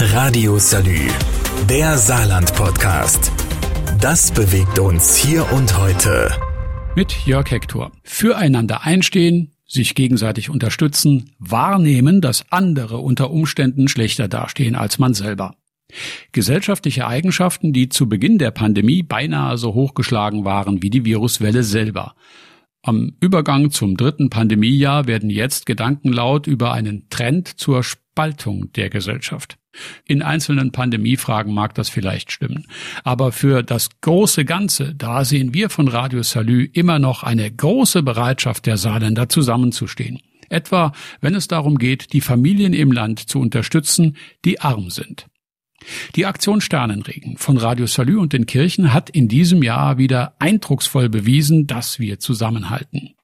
Radio Salü, der Saarland-Podcast. Das bewegt uns hier und heute. Mit Jörg Hector. Füreinander einstehen, sich gegenseitig unterstützen, wahrnehmen, dass andere unter Umständen schlechter dastehen als man selber. Gesellschaftliche Eigenschaften, die zu Beginn der Pandemie beinahe so hochgeschlagen waren wie die Viruswelle selber. Am Übergang zum dritten Pandemiejahr werden jetzt Gedanken laut über einen Trend zur Spaltung der Gesellschaft. In einzelnen Pandemiefragen mag das vielleicht stimmen. Aber für das große Ganze, da sehen wir von Radio Salü immer noch eine große Bereitschaft der Saarländer zusammenzustehen. Etwa, wenn es darum geht, die Familien im Land zu unterstützen, die arm sind. Die Aktion Sternenregen von Radio Salü und den Kirchen hat in diesem Jahr wieder eindrucksvoll bewiesen, dass wir zusammenhalten.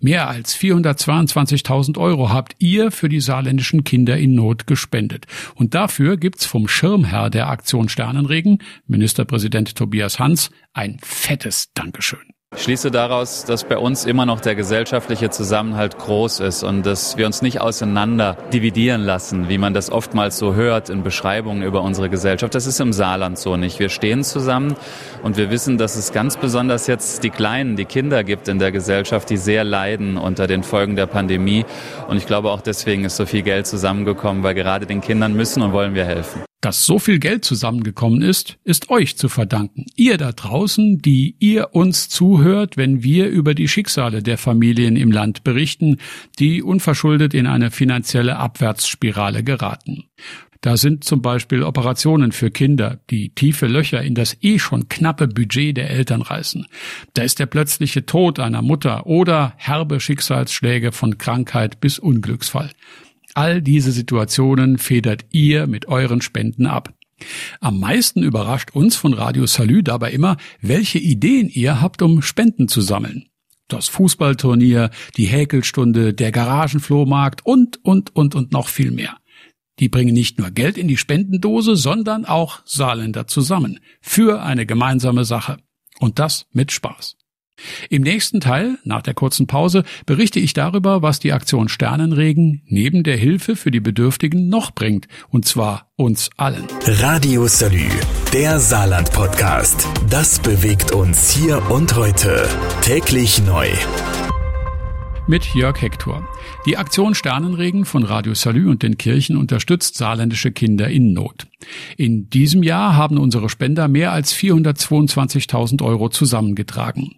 Mehr als 422.000 Euro habt ihr für die saarländischen Kinder in Not gespendet. Und dafür gibt's vom Schirmherr der Aktion Sternenregen, Ministerpräsident Tobias Hans, ein fettes Dankeschön. Ich schließe daraus, dass bei uns immer noch der gesellschaftliche Zusammenhalt groß ist und dass wir uns nicht auseinander dividieren lassen, wie man das oftmals so hört in Beschreibungen über unsere Gesellschaft. Das ist im Saarland so nicht. Wir stehen zusammen und wir wissen, dass es ganz besonders jetzt die Kleinen, die Kinder gibt in der Gesellschaft, die sehr leiden unter den Folgen der Pandemie. Und ich glaube auch deswegen ist so viel Geld zusammengekommen, weil gerade den Kindern müssen und wollen wir helfen. Dass so viel Geld zusammengekommen ist, ist euch zu verdanken. Ihr da draußen, die ihr uns zuhört, wenn wir über die Schicksale der Familien im Land berichten, die unverschuldet in eine finanzielle Abwärtsspirale geraten. Da sind zum Beispiel Operationen für Kinder, die tiefe Löcher in das eh schon knappe Budget der Eltern reißen. Da ist der plötzliche Tod einer Mutter oder herbe Schicksalsschläge von Krankheit bis Unglücksfall. All diese Situationen federt ihr mit euren Spenden ab. Am meisten überrascht uns von Radio Salü dabei immer, welche Ideen ihr habt, um Spenden zu sammeln. Das Fußballturnier, die Häkelstunde, der Garagenflohmarkt und, und, und, und noch viel mehr. Die bringen nicht nur Geld in die Spendendose, sondern auch Saarländer zusammen. Für eine gemeinsame Sache. Und das mit Spaß. Im nächsten Teil, nach der kurzen Pause, berichte ich darüber, was die Aktion Sternenregen neben der Hilfe für die Bedürftigen noch bringt, und zwar uns allen. Radio Salü, der Saarland-Podcast. Das bewegt uns hier und heute. Täglich neu mit Jörg Hector. Die Aktion Sternenregen von Radio Salü und den Kirchen unterstützt saarländische Kinder in Not. In diesem Jahr haben unsere Spender mehr als 422.000 Euro zusammengetragen.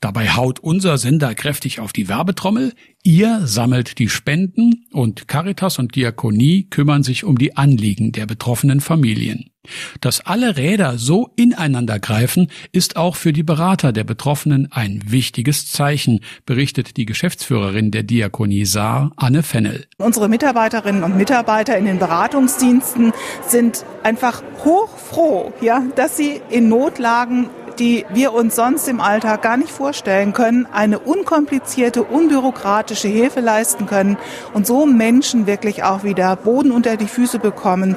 Dabei haut unser Sender kräftig auf die Werbetrommel. Ihr sammelt die Spenden und Caritas und Diakonie kümmern sich um die Anliegen der betroffenen Familien. Dass alle Räder so ineinander greifen, ist auch für die Berater der Betroffenen ein wichtiges Zeichen, berichtet die Geschäftsführerin der Diakonie Saar, Anne Fennel. Unsere Mitarbeiterinnen und Mitarbeiter in den Beratungsdiensten sind einfach hochfroh, ja, dass sie in Notlagen die wir uns sonst im Alltag gar nicht vorstellen können, eine unkomplizierte, unbürokratische Hilfe leisten können und so Menschen wirklich auch wieder Boden unter die Füße bekommen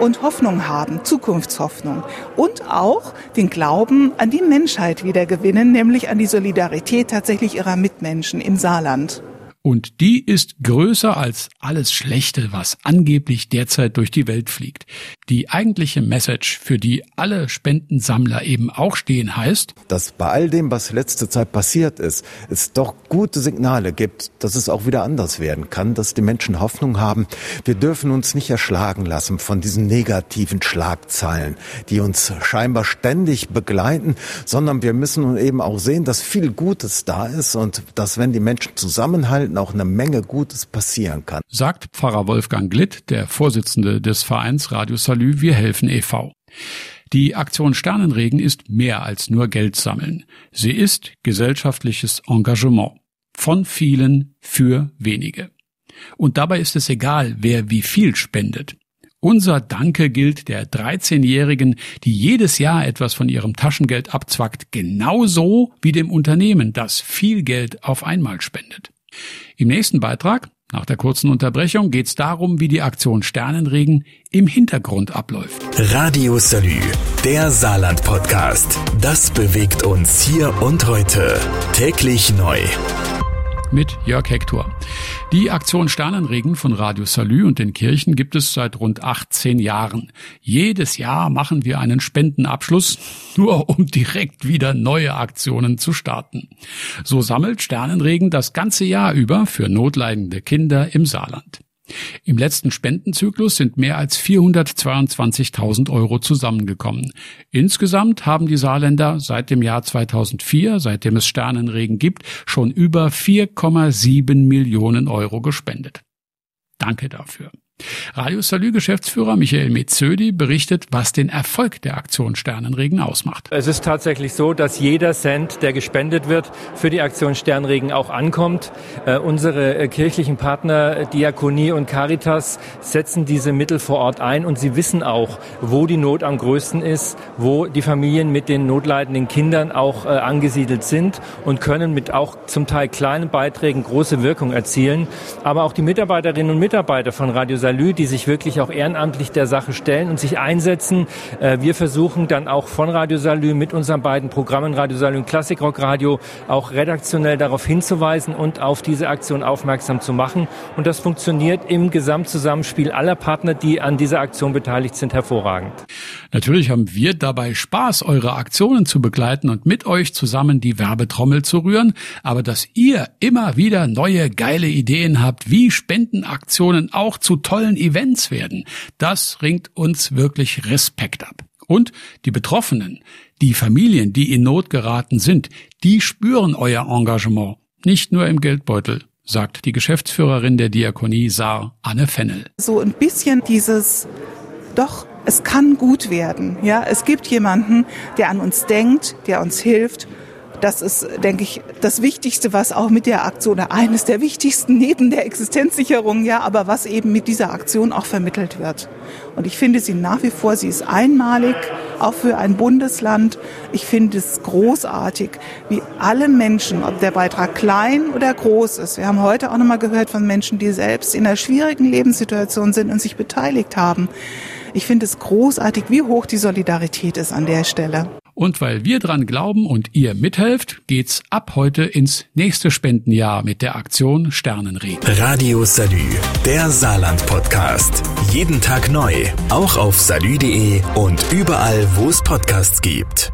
und Hoffnung haben, Zukunftshoffnung. Und auch den Glauben an die Menschheit wieder gewinnen, nämlich an die Solidarität tatsächlich ihrer Mitmenschen im Saarland. Und die ist größer als alles Schlechte, was angeblich derzeit durch die Welt fliegt. Die eigentliche Message, für die alle Spendensammler eben auch stehen, heißt, dass bei all dem, was letzte Zeit passiert ist, es doch gute Signale gibt, dass es auch wieder anders werden kann, dass die Menschen Hoffnung haben. Wir dürfen uns nicht erschlagen lassen von diesen negativen Schlagzeilen, die uns scheinbar ständig begleiten, sondern wir müssen eben auch sehen, dass viel Gutes da ist und dass wenn die Menschen zusammenhalten, auch eine Menge Gutes passieren kann. Sagt Pfarrer Wolfgang Glitt, der Vorsitzende des Vereins Radio Salü Wir helfen e.V. Die Aktion Sternenregen ist mehr als nur Geld sammeln. Sie ist gesellschaftliches Engagement. Von vielen für wenige. Und dabei ist es egal, wer wie viel spendet. Unser Danke gilt der 13-Jährigen, die jedes Jahr etwas von ihrem Taschengeld abzwackt, genauso wie dem Unternehmen, das viel Geld auf einmal spendet. Im nächsten Beitrag, nach der kurzen Unterbrechung, geht es darum, wie die Aktion Sternenregen im Hintergrund abläuft. Radio Salü, der Saarland-Podcast. Das bewegt uns hier und heute. Täglich neu. Mit Jörg Hector. Die Aktion Sternenregen von Radio Salü und den Kirchen gibt es seit rund 18 Jahren. Jedes Jahr machen wir einen Spendenabschluss, nur um direkt wieder neue Aktionen zu starten. So sammelt Sternenregen das ganze Jahr über für notleidende Kinder im Saarland. Im letzten Spendenzyklus sind mehr als 422.000 Euro zusammengekommen. Insgesamt haben die Saarländer seit dem Jahr 2004, seitdem es Sternenregen gibt, schon über 4,7 Millionen Euro gespendet. Danke dafür. Radio Salü Geschäftsführer Michael Metzödi berichtet, was den Erfolg der Aktion Sternenregen ausmacht. Es ist tatsächlich so, dass jeder Cent, der gespendet wird, für die Aktion Sternregen auch ankommt. Äh, unsere äh, kirchlichen Partner Diakonie und Caritas setzen diese Mittel vor Ort ein und sie wissen auch, wo die Not am größten ist, wo die Familien mit den notleidenden Kindern auch äh, angesiedelt sind und können mit auch zum Teil kleinen Beiträgen große Wirkung erzielen. Aber auch die Mitarbeiterinnen und Mitarbeiter von Radio Salü, die sich wirklich auch ehrenamtlich der Sache stellen und sich einsetzen. Äh, wir versuchen dann auch von Radio Salü mit unseren beiden Programmen Radio Salü und Klassikrock Radio auch redaktionell darauf hinzuweisen und auf diese Aktion aufmerksam zu machen. Und das funktioniert im Gesamtzusammenspiel aller Partner, die an dieser Aktion beteiligt sind, hervorragend. Natürlich haben wir dabei Spaß, eure Aktionen zu begleiten und mit euch zusammen die Werbetrommel zu rühren. Aber dass ihr immer wieder neue geile Ideen habt, wie Spendenaktionen auch zu tollen Events werden. Das ringt uns wirklich Respekt ab. Und die Betroffenen, die Familien, die in Not geraten sind, die spüren euer Engagement. Nicht nur im Geldbeutel, sagt die Geschäftsführerin der Diakonie Saar, Anne Fennel. So ein bisschen dieses, doch, es kann gut werden. Ja, es gibt jemanden, der an uns denkt, der uns hilft das ist, denke ich, das Wichtigste, was auch mit der Aktion, eines der wichtigsten neben der Existenzsicherung, ja, aber was eben mit dieser Aktion auch vermittelt wird. Und ich finde sie nach wie vor, sie ist einmalig, auch für ein Bundesland. Ich finde es großartig, wie alle Menschen, ob der Beitrag klein oder groß ist. Wir haben heute auch nochmal gehört von Menschen, die selbst in einer schwierigen Lebenssituation sind und sich beteiligt haben. Ich finde es großartig, wie hoch die Solidarität ist an der Stelle. Und weil wir dran glauben und ihr mithelft, geht's ab heute ins nächste Spendenjahr mit der Aktion Sternenregen. Radio Salü, der Saarland Podcast. Jeden Tag neu, auch auf salü.de und überall, wo es Podcasts gibt.